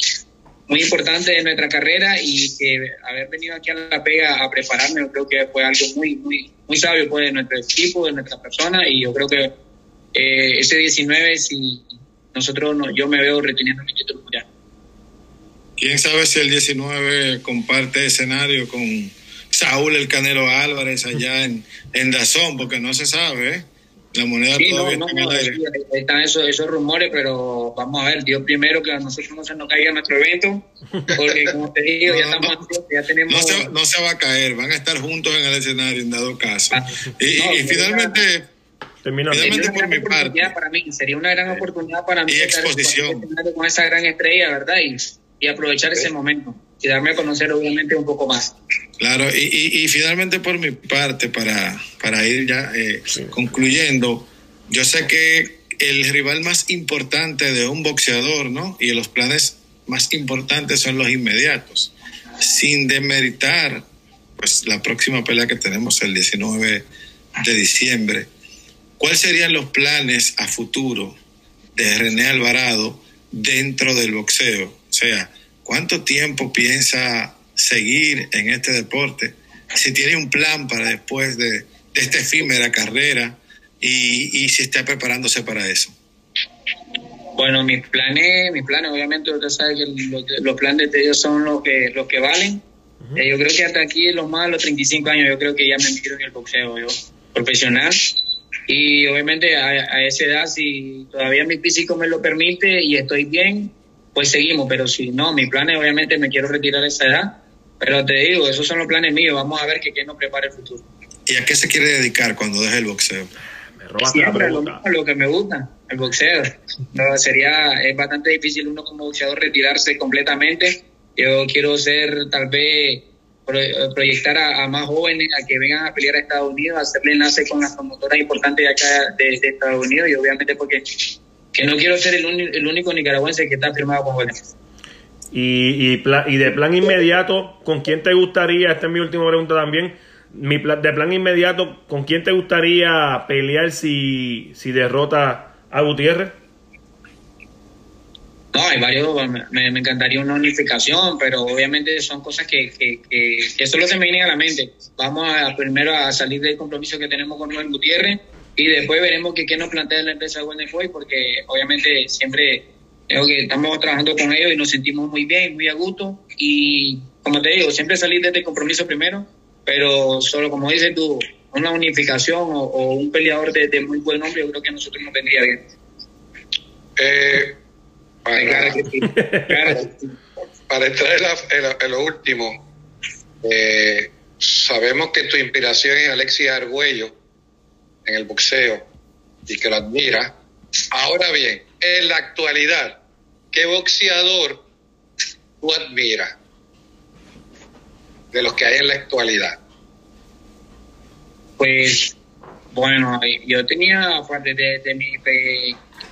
muy importante de nuestra carrera y que haber venido aquí a La Pega a prepararme, yo creo que fue algo muy, muy, muy sabio pues, de nuestro equipo, de nuestra persona y yo creo que eh, ese 19, si nosotros, no, yo me veo reteniendo mi título mundial. ¿Quién sabe si el 19 comparte escenario con Saúl el Canelo Álvarez allá en, en Dazón? Porque no se sabe, ¿eh? La moneda todavía está en el aire. están esos, esos rumores, pero vamos a ver, Dios primero que a nosotros no se nos caiga nuestro evento, porque como te digo, ya estamos ya tenemos... No se, no se, va a caer, van a estar juntos en el escenario en dado caso. Ah, y, y, finalmente... Termino. Finalmente por mi parte. Para mí, sería una gran oportunidad para mí. Y exposición. Con esa gran estrella, ¿verdad? Y, y aprovechar ese momento y darme a conocer obviamente un poco más. Claro, y, y, finalmente por mi parte, para, para ir ya eh, concluyendo, yo sé que el rival más importante de un boxeador, ¿no? Y los planes más importantes son los inmediatos, sin demeritar pues la próxima pelea que tenemos el 19 de diciembre. ¿Cuáles serían los planes a futuro de René Alvarado dentro del boxeo? O sea, ¿Cuánto tiempo piensa seguir en este deporte? Si tiene un plan para después de, esta efímera carrera y, si está preparándose para eso. Bueno, mis planes, mis planes, obviamente usted sabe que los, planes de ellos son los que, los que valen. Eh, yo creo que hasta aquí, los más de los 35 años, yo creo que ya me miro en el boxeo, yo, profesional. Y obviamente a, a, esa edad, si todavía mi físico me lo permite y estoy bien, pues seguimos, pero si no, mi plan es obviamente me quiero retirar a esa edad, pero te digo, esos son los planes míos, vamos a ver qué, nos prepara el futuro. ¿Y a qué se quiere dedicar cuando deje el boxeo? Me robas Siempre lo, lo, que me gusta, el boxeo. No, sería, es bastante difícil uno como boxeador retirarse completamente. Yo quiero ser tal vez proyectar a, más jóvenes a que vengan a pelear a Estados Unidos, hacerle enlace con las promotoras importantes de acá de, de Estados Unidos y obviamente porque que no quiero ser el, único nicaragüense que está firmado con Valencia. Y, y, y, de plan inmediato, ¿con quién te gustaría? Esta es mi última pregunta también. Mi de plan inmediato, ¿con quién te gustaría pelear si, si derrota a Gutiérrez? No, hay varios, me, encantaría una unificación, pero obviamente son cosas que, que, que, solo se me vienen a la mente. Vamos a primero a salir del compromiso que tenemos con Noel Gutiérrez y después veremos qué nos plantea la empresa Golden porque obviamente siempre creo que estamos trabajando con ellos y nos sentimos muy bien, muy a gusto y como te digo, siempre salir de este compromiso primero, pero solo como dices tú, una unificación o, un peleador de, muy buen nombre, yo creo que a nosotros nos vendría bien. Eh, para, para, entrar en, lo último, eh, sabemos que tu inspiración es Alexis Argüello en el boxeo y que lo admira. Ahora bien, en la actualidad, ¿qué boxeador tú admiras de los que hay en la actualidad? Pues, bueno, yo tenía, desde, mi,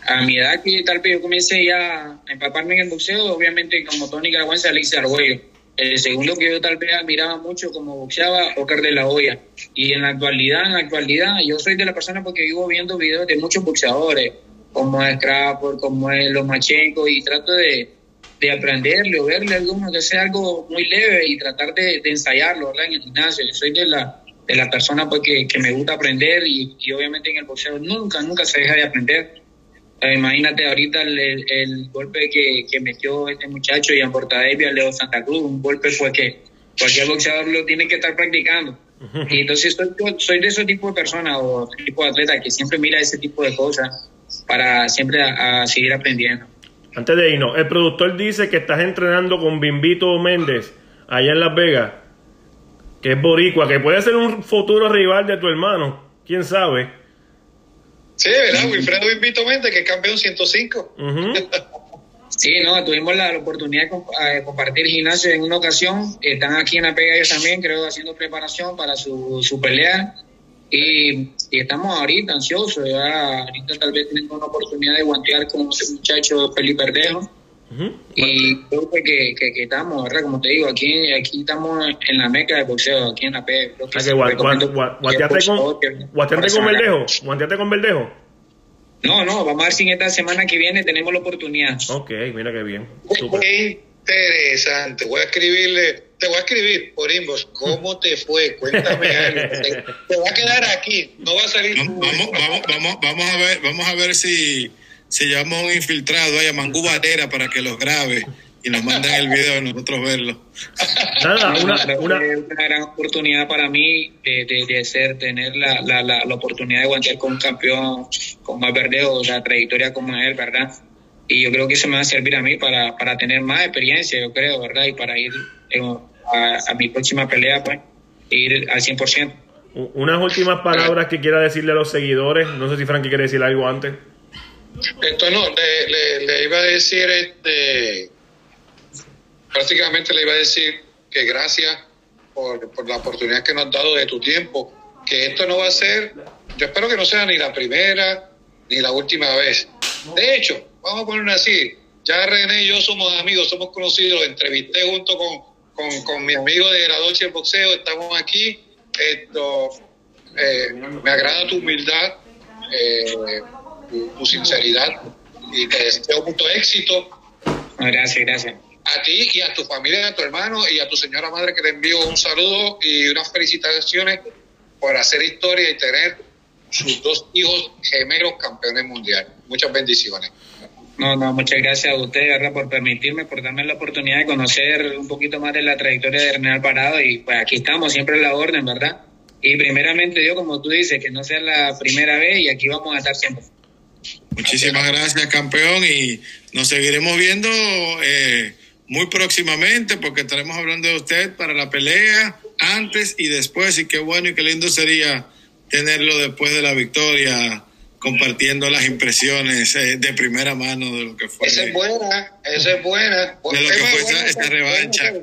a mi edad que tal vez yo comencé ya a empaparme en el boxeo, obviamente como Tony Caragüense, Alicia Arguello el segundo que yo tal vez admiraba mucho como boxeaba, Oscar de la Hoya. Y en la actualidad, en la actualidad, yo soy de la persona porque vivo viendo videos de muchos boxeadores, como es Crawford, como es Lomachenko, y trato de, de aprenderle o verle alguno que sea algo muy leve y tratar de, ensayarlo ¿verdad? en el gimnasio. Yo soy de la, de la persona pues, que, me gusta aprender y, y obviamente en el boxeo nunca, nunca se deja de aprender eh, imagínate ahorita el, golpe que, metió este muchacho y Portadevia, Leo Santa Cruz, un golpe fue que cualquier boxeador lo tiene que estar practicando. Y entonces soy, soy de ese tipo de personas o tipo de atleta que siempre mira ese tipo de cosas para siempre a, seguir aprendiendo. Antes de irnos, el productor dice que estás entrenando con Bimbito Méndez allá en Las Vegas, que es boricua, que puede ser un futuro rival de tu hermano, quién sabe. Sí, ¿verdad? Wilfredo Invito Mente, que es campeón 105. sí, no, tuvimos la, oportunidad de compartir gimnasio en una ocasión. Están aquí en la pega ellos también, creo, haciendo preparación para su, su pelea. Y, y estamos ahorita ansiosos, ya ahorita tal vez tenemos una oportunidad de guantear con ese muchacho Felipe Verdejo. Y creo que, que, que, estamos, ¿verdad? Como te digo, aquí, aquí estamos en la meca de boxeo, aquí en la P. Ah, que gua- gua- gua- guanteaste con, con Verdejo. Guanteaste con Verdejo. No, no, vamos a ver si en esta semana que viene tenemos la oportunidad. Ok, mira qué bien. Qué interesante. Voy a escribirle, te voy a escribir por inbox. ¿Cómo te fue? Cuéntame algo. Te, te va a quedar aquí. No va a salir. Vamos, vamos, vamos, vamos, vamos a ver, vamos a ver si se llama un infiltrado ahí a Mangú para que los grabe y nos manden el video y nosotros verlo. Nada, una, una, una gran oportunidad para mí de, de, de ser, tener la, la, la, la oportunidad de guantear con un campeón con más verdeo, o sea, trayectoria como él, ¿verdad? Y yo creo que eso me va a servir a mí para, para tener más experiencia, yo creo, ¿verdad? Y para ir eh, a, a mi próxima pelea, pues, ir al 100%. unas últimas palabras que quiera decirle a los seguidores. No sé si Frankie quiere decir algo antes. Esto no, le, le, iba a decir, este, prácticamente le iba a decir que gracias por, por la oportunidad que nos has dado de tu tiempo, que esto no va a ser, yo espero que no sea ni la primera ni la última vez. De hecho, vamos a ponerlo así, ya René y yo somos amigos, somos conocidos, entrevisté junto con, con, con mi amigo de la Dolce Boxeo, estamos aquí, esto, eh, me agrada tu humildad, eh, tu, tu sinceridad y te deseo mucho éxito Gracias, gracias. a ti y a tu familia, a tu hermano y a tu señora madre que te envío un saludo y unas felicitaciones por hacer historia y tener sus dos hijos gemelos campeones mundiales. Muchas bendiciones. No, no, muchas gracias a ustedes, ¿verdad? Por permitirme, por darme la oportunidad de conocer un poquito más de la trayectoria de René Alvarado y pues aquí estamos, siempre en la orden, ¿verdad? Y primeramente Dios, como tú dices, que no sea la primera vez y aquí vamos a estar siempre. Muchísimas gracias, campeón, y nos seguiremos viendo eh, muy próximamente porque estaremos hablando de usted para la pelea antes y después. Y qué bueno y qué lindo sería tenerlo después de la victoria compartiendo las impresiones eh, de primera mano de lo que fue. Esa es buena, esa es buena. De lo que fue buena, esta revancha.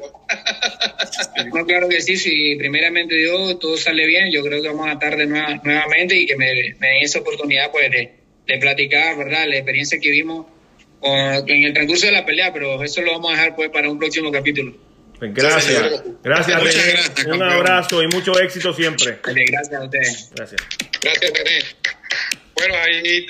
No, claro que sí, si primeramente Dios todo sale bien, yo creo que vamos a estar de nueva, nuevamente y que me, me den esa oportunidad pues de, de platicar, ¿verdad? La experiencia que vimos en el transcurso de la pelea, pero eso lo vamos a dejar pues para un próximo capítulo. Pues gracias. Gracias, Muchas René. gracias, Un campeón. abrazo y mucho éxito siempre. Gracias a ustedes. Gracias. Gracias, René. Bueno, ahí